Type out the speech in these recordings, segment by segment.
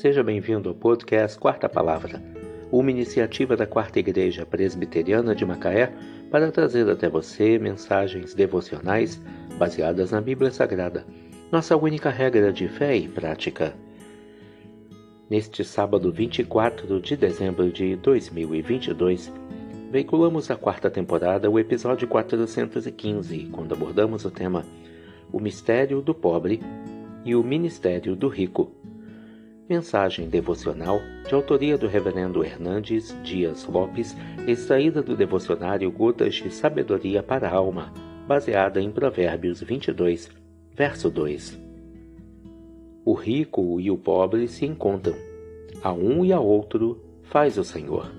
Seja bem-vindo ao podcast Quarta Palavra, uma iniciativa da Quarta Igreja Presbiteriana de Macaé para trazer até você mensagens devocionais baseadas na Bíblia Sagrada, nossa única regra de fé e prática. Neste sábado 24 de dezembro de 2022, veiculamos a quarta temporada, o episódio 415, quando abordamos o tema O Mistério do Pobre e o Ministério do Rico. Mensagem devocional de autoria do Reverendo Hernandes Dias Lopes, extraída do devocionário Gotas de Sabedoria para a Alma, baseada em Provérbios 22, verso 2. O rico e o pobre se encontram, a um e a outro faz o Senhor.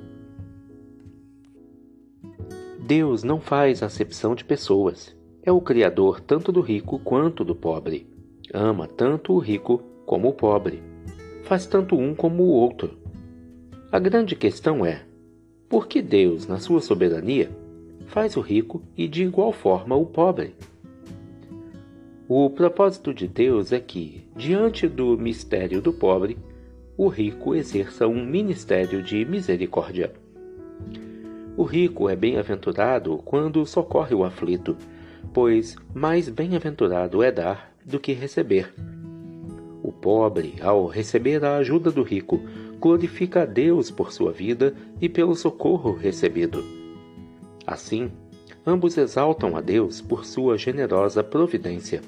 Deus não faz acepção de pessoas. É o Criador tanto do rico quanto do pobre. Ama tanto o rico como o pobre faz tanto um como o outro. A grande questão é: por que Deus, na sua soberania, faz o rico e de igual forma o pobre? O propósito de Deus é que, diante do mistério do pobre, o rico exerça um ministério de misericórdia. O rico é bem-aventurado quando socorre o aflito, pois mais bem-aventurado é dar do que receber. Pobre, ao receber a ajuda do rico, glorifica a Deus por sua vida e pelo socorro recebido. Assim, ambos exaltam a Deus por sua generosa providência.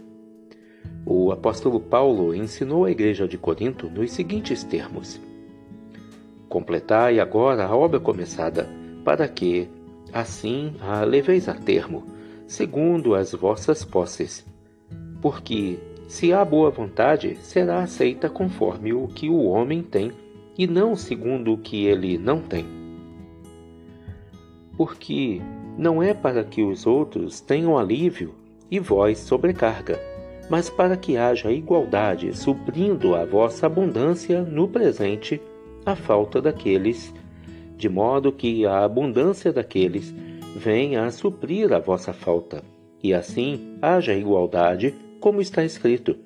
O apóstolo Paulo ensinou à igreja de Corinto nos seguintes termos: Completai agora a obra começada, para que, assim, a leveis a termo, segundo as vossas posses. Porque se há boa vontade, será aceita conforme o que o homem tem e não segundo o que ele não tem. Porque não é para que os outros tenham alívio e vós sobrecarga, mas para que haja igualdade, suprindo a vossa abundância no presente a falta daqueles, de modo que a abundância daqueles venha a suprir a vossa falta, e assim haja igualdade como está escrito: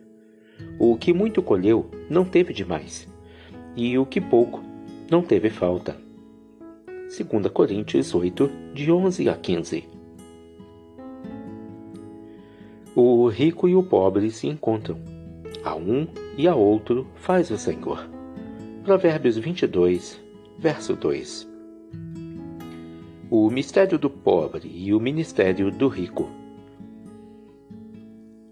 O que muito colheu não teve demais, e o que pouco não teve falta. 2 Coríntios 8, de 11 a 15. O rico e o pobre se encontram. A um e a outro faz o Senhor. Provérbios 22, verso 2. O mistério do pobre e o ministério do rico.